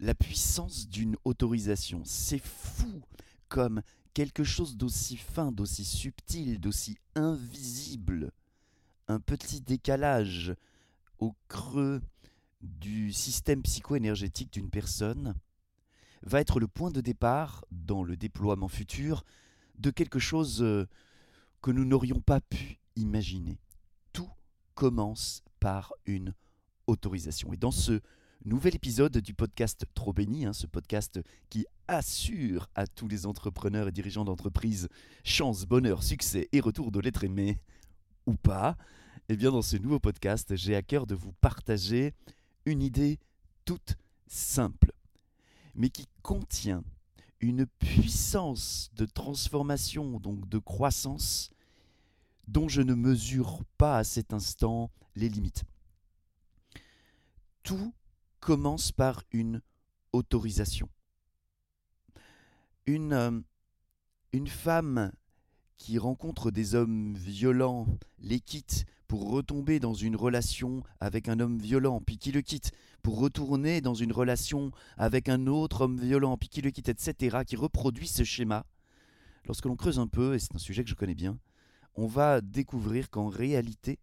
la puissance d'une autorisation. C'est fou comme quelque chose d'aussi fin, d'aussi subtil, d'aussi invisible, un petit décalage au creux du système psycho-énergétique d'une personne, va être le point de départ dans le déploiement futur de quelque chose euh, que nous n'aurions pas pu imaginer. Tout commence par une autorisation. Et dans ce nouvel épisode du podcast Trop béni, hein, ce podcast qui assure à tous les entrepreneurs et dirigeants d'entreprise chance, bonheur, succès et retour de l'être aimé, ou pas, et eh bien dans ce nouveau podcast, j'ai à cœur de vous partager une idée toute simple, mais qui contient une puissance de transformation, donc de croissance, dont je ne mesure pas à cet instant les limites. Tout commence par une autorisation. Une, euh, une femme qui rencontre des hommes violents les quitte pour retomber dans une relation avec un homme violent, puis qui le quitte pour retourner dans une relation avec un autre homme violent, puis qui le quitte, etc., qui reproduit ce schéma, lorsque l'on creuse un peu, et c'est un sujet que je connais bien, on va découvrir qu'en réalité,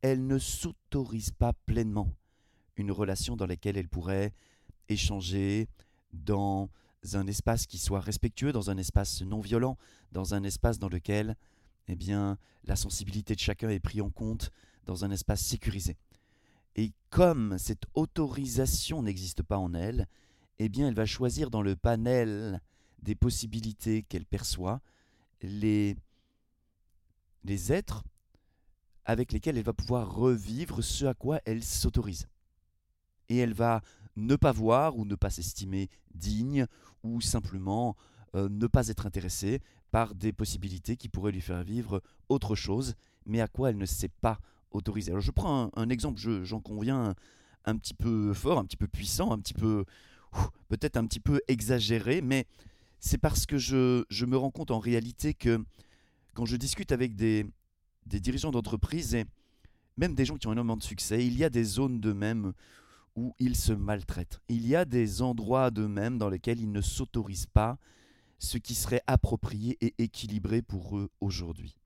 elle ne s'autorise pas pleinement une relation dans laquelle elle pourrait échanger dans un espace qui soit respectueux, dans un espace non violent, dans un espace dans lequel eh bien, la sensibilité de chacun est prise en compte, dans un espace sécurisé. Et comme cette autorisation n'existe pas en elle, eh bien, elle va choisir dans le panel des possibilités qu'elle perçoit les, les êtres avec lesquels elle va pouvoir revivre ce à quoi elle s'autorise et elle va ne pas voir ou ne pas s'estimer digne ou simplement euh, ne pas être intéressée par des possibilités qui pourraient lui faire vivre autre chose, mais à quoi elle ne s'est pas autorisée. Alors je prends un, exemple, j'en conviens, un, petit peu fort, un petit peu puissant, un petit peu, peut-être un petit peu exagéré, mais c'est parce que je, me rends compte en réalité que quand je discute avec des, des dirigeants d'entreprise et même des gens qui ont énormément de succès, il y a des zones de même où ils se maltraitent. Il y a des endroits d'eux-mêmes dans lesquels ils ne s'autorisent pas ce qui serait approprié et équilibré pour eux aujourd'hui.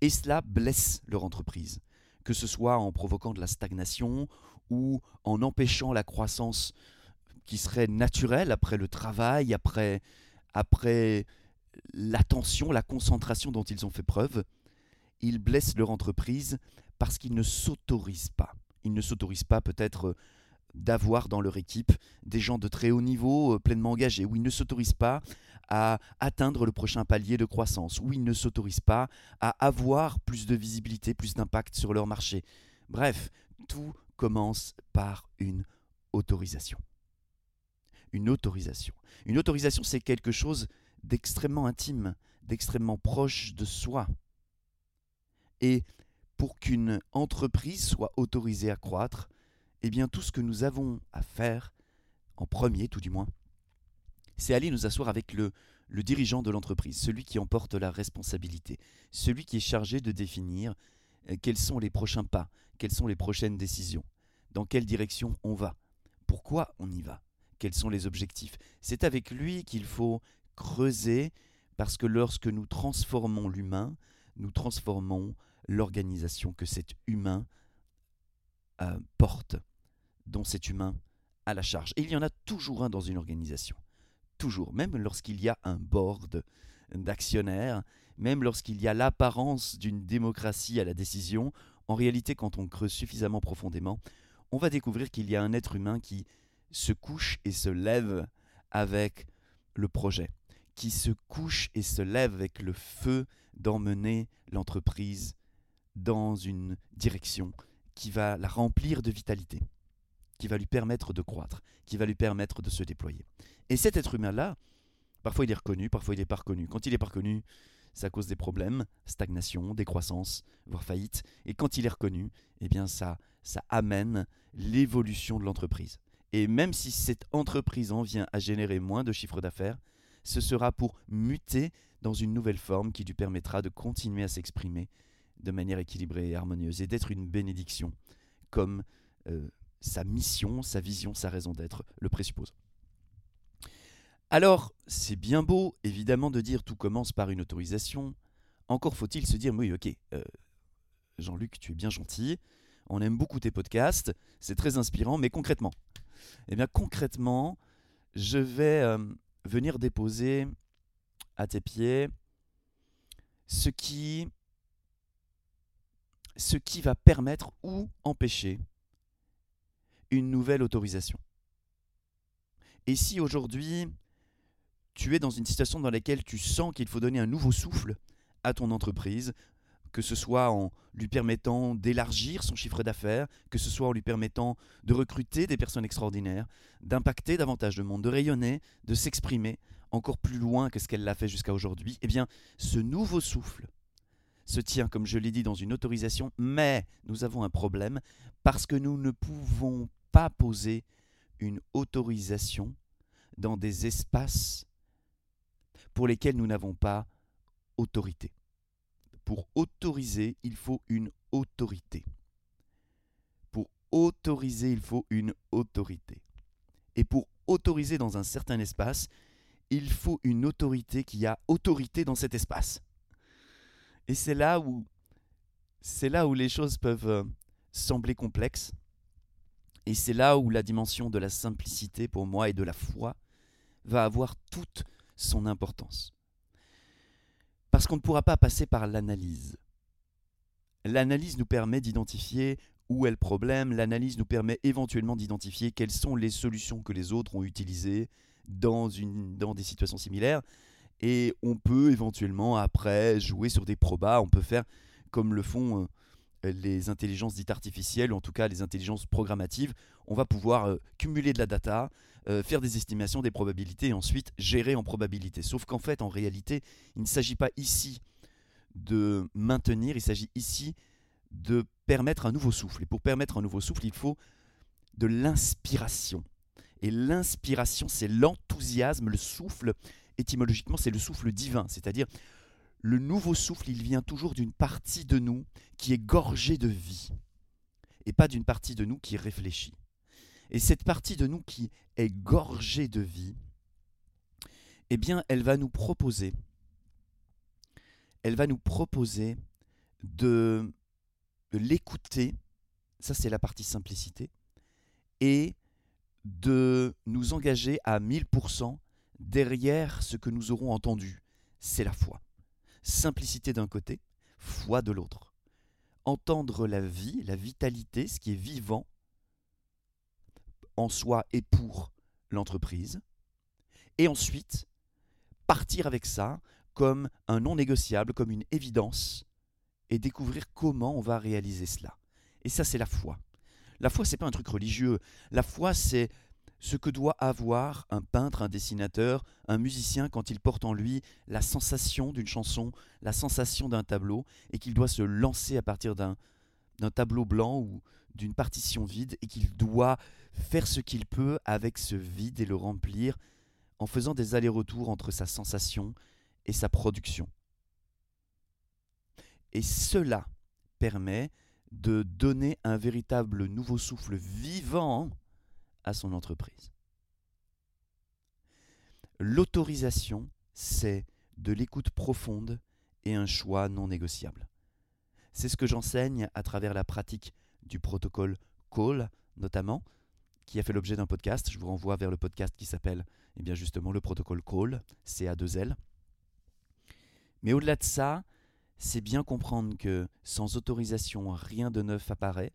Et cela blesse leur entreprise, que ce soit en provoquant de la stagnation ou en empêchant la croissance qui serait naturelle après le travail, après, après l'attention, la concentration dont ils ont fait preuve. Ils blessent leur entreprise parce qu'ils ne s'autorisent pas ils ne s'autorisent pas peut-être euh, d'avoir dans leur équipe des gens de très haut niveau, euh, pleinement engagés, ou ils ne s'autorisent pas à atteindre le prochain palier de croissance, ou ils ne s'autorisent pas à avoir plus de visibilité, plus d'impact sur leur marché. Bref, tout commence par une autorisation. Une autorisation. Une autorisation, c'est quelque chose d'extrêmement intime, d'extrêmement proche de soi. Et pour qu'une entreprise soit autorisée à croître, eh bien tout ce que nous avons à faire, en premier tout du moins, c'est aller nous asseoir avec le, dirigeant de l'entreprise, celui qui emporte la responsabilité, celui qui est chargé de définir euh, quels sont les prochains pas, quelles sont les prochaines décisions, dans quelle direction on va, pourquoi on y va, quels sont les objectifs. C'est avec lui qu'il faut creuser, parce que lorsque nous transformons l'humain, nous transformons l'organisation que cet humain euh, porte, dont cet humain a la charge. Et il y en a toujours un dans une organisation. Toujours. Même lorsqu'il y a un board d'actionnaires, même lorsqu'il y a l'apparence d'une démocratie à la décision, en réalité, quand on creuse suffisamment profondément, on va découvrir qu'il y a un être humain qui se couche et se lève avec le projet, qui se couche et se lève avec le feu d'emmener l'entreprise dans une direction qui va la remplir de vitalité, qui va lui permettre de croître, qui va lui permettre de se déployer. Et cet être humain-là, parfois il est reconnu, parfois il n'est pas reconnu. Quand il n'est pas reconnu, ça cause des problèmes, stagnation, décroissance, voire faillite. Et quand il est reconnu, eh bien ça, ça amène l'évolution de l'entreprise. Et même si cette entreprise en vient à générer moins de chiffre d'affaires, ce sera pour muter dans une nouvelle forme qui lui permettra de continuer à s'exprimer de manière équilibrée et harmonieuse et d'être une bénédiction, comme euh, sa mission, sa vision, sa raison d'être le présuppose. Alors, c'est bien beau, évidemment, de dire tout commence par une autorisation. Encore faut-il se dire, oui, ok, euh, Jean-Luc, tu es bien gentil, on aime beaucoup tes podcasts, c'est très inspirant, mais concrètement Eh bien, concrètement, je vais euh, venir déposer à tes pieds ce qui, ce qui va permettre ou empêcher une nouvelle autorisation. Et si aujourd'hui, tu es dans une situation dans laquelle tu sens qu'il faut donner un nouveau souffle à ton entreprise, que ce soit en lui permettant d'élargir son chiffre d'affaires, que ce soit en lui permettant de recruter des personnes extraordinaires, d'impacter davantage le monde, de rayonner, de s'exprimer encore plus loin que ce qu'elle l'a fait jusqu'à aujourd'hui, eh bien, ce nouveau souffle se tient, comme je l'ai dit, dans une autorisation, mais nous avons un problème parce que nous ne pouvons pas poser une autorisation dans des espaces pour lesquels nous n'avons pas autorité. Pour autoriser, il faut une autorité. Pour autoriser, il faut une autorité. Et pour autoriser dans un certain espace, il faut une autorité qui a autorité dans cet espace. Et c'est là où c'est là où les choses peuvent euh, sembler complexes. Et c'est là où la dimension de la simplicité pour moi et de la foi va avoir toute son importance. Parce qu'on ne pourra pas passer par l'analyse. L'analyse nous permet d'identifier où est le problème, l'analyse nous permet éventuellement d'identifier quelles sont les solutions que les autres ont utilisées dans, une, dans des situations similaires, et on peut éventuellement après jouer sur des probas, on peut faire comme le font euh, les intelligences dites artificielles, ou en tout cas les intelligences programmatives, on va pouvoir euh, cumuler de la data, euh, faire des estimations des probabilités et ensuite gérer en probabilité. Sauf qu'en fait, en réalité, il ne s'agit pas ici de maintenir, il s'agit ici de permettre un nouveau souffle. Et pour permettre un nouveau souffle, il faut de l'inspiration. Et l'inspiration, c'est l'enthousiasme, le souffle, étymologiquement, c'est le souffle divin, c'est-à-dire le nouveau souffle, il vient toujours d'une partie de nous qui est gorgée de vie, et pas d'une partie de nous qui réfléchit. Et cette partie de nous qui est gorgée de vie, eh bien, elle va nous proposer, elle va nous proposer de, de l'écouter, ça c'est la partie simplicité, et de nous engager à 1000% derrière ce que nous aurons entendu. C'est la foi. Simplicité d'un côté, foi de l'autre. Entendre la vie, la vitalité, ce qui est vivant, en soi et pour l'entreprise. Et ensuite, partir avec ça comme un non négociable, comme une évidence, et découvrir comment on va réaliser cela. Et ça, c'est la foi. La foi, c'est pas un truc religieux. La foi, c'est ce que doit avoir un peintre, un dessinateur, un musicien quand il porte en lui la sensation d'une chanson, la sensation d'un tableau, et qu'il doit se lancer à partir d'un tableau blanc ou d'une partition vide, et qu'il doit faire ce qu'il peut avec ce vide et le remplir en faisant des allers-retours entre sa sensation et sa production. Et cela permet de donner un véritable nouveau souffle vivant à son entreprise. L'autorisation, c'est de l'écoute profonde et un choix non négociable. C'est ce que j'enseigne à travers la pratique du protocole Call, notamment, qui a fait l'objet d'un podcast. Je vous renvoie vers le podcast qui s'appelle eh bien justement le protocole Call, CA2L. Mais au-delà de ça, c'est bien comprendre que sans autorisation, rien de neuf apparaît,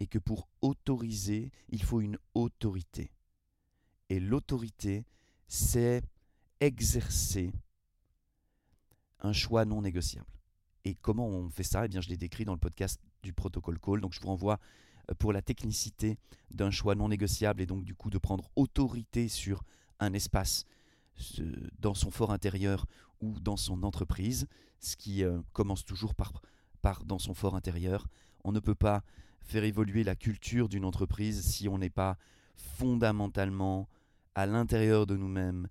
et que pour autoriser, il faut une autorité. Et l'autorité, c'est exercer un choix non négociable. Et comment on fait ça? Eh bien, je l'ai décrit dans le podcast du protocole Call. Donc, je vous renvoie pour la technicité d'un choix non négociable et donc du coup de prendre autorité sur un espace dans son fort intérieur ou dans son entreprise, ce qui euh, commence toujours par, par dans son fort intérieur. On ne peut pas faire évoluer la culture d'une entreprise si on n'est pas fondamentalement à l'intérieur de nous-mêmes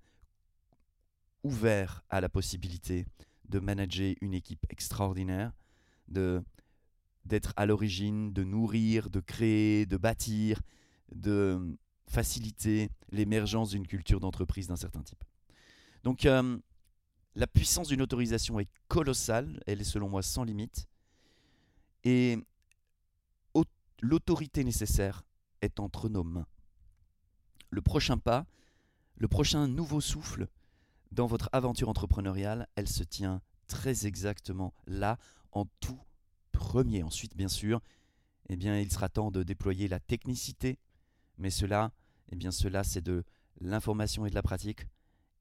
ouvert à la possibilité de manager une équipe extraordinaire, de d'être à l'origine, de nourrir, de créer, de bâtir de faciliter l'émergence d'une culture d'entreprise d'un certain type. Donc euh, la puissance d'une autorisation est colossale, elle est selon moi sans limite, et l'autorité nécessaire est entre nos mains. Le prochain pas, le prochain nouveau souffle dans votre aventure entrepreneuriale, elle se tient très exactement là, en tout premier. Ensuite, bien sûr, eh bien, il sera temps de déployer la technicité, mais cela, eh bien, cela, c'est de l'information et de la pratique,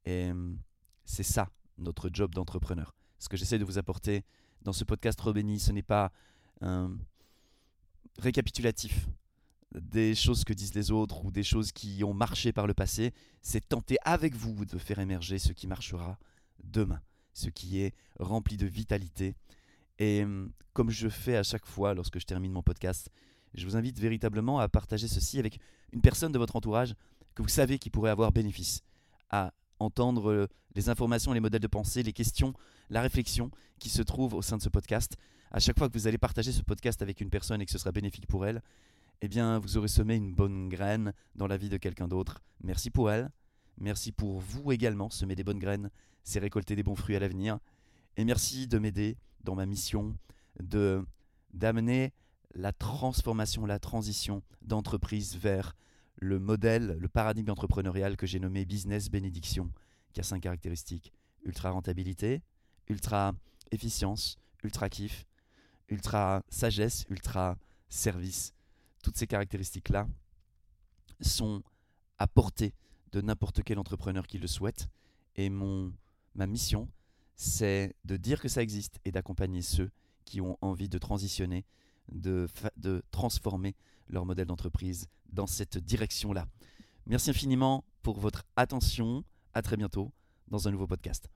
et hum, c'est ça notre job d'entrepreneur. Ce que j'essaie de vous apporter dans ce podcast Robéni, ce n'est pas récapitulatif des choses que disent les autres ou des choses qui ont marché par le passé, c'est tenter avec vous de faire émerger ce qui marchera demain, ce qui est rempli de vitalité. Et hum, comme je fais à chaque fois lorsque je termine mon podcast, je vous invite véritablement à partager ceci avec une personne de votre entourage que vous savez qui pourrait avoir bénéfice à entendre euh, les informations, les modèles de pensée, les questions, la réflexion qui se trouvent au sein de ce podcast. À chaque fois que vous allez partager ce podcast avec une personne et que ce sera bénéfique pour elle, eh bien, vous aurez semé une bonne graine dans la vie de quelqu'un d'autre. Merci pour elle. Merci pour vous également. Semer des bonnes graines, c'est récolter des bons fruits à l'avenir. Et merci de m'aider dans ma mission de d'amener la transformation, la transition d'entreprise vers le modèle, le paradigme entrepreneurial que j'ai nommé business bénédiction, qui a cinq caractéristiques ultra rentabilité, ultra efficience, ultra kiff, ultra sagesse, ultra service toutes ces caractéristiques-là sont à portée de n'importe quel entrepreneur qui le souhaite. Et mon, ma mission, c'est de dire que ça existe et d'accompagner ceux qui ont envie de transitionner, de, de transformer leur modèle d'entreprise dans cette direction-là. Merci infiniment pour votre attention. À très bientôt dans un nouveau podcast.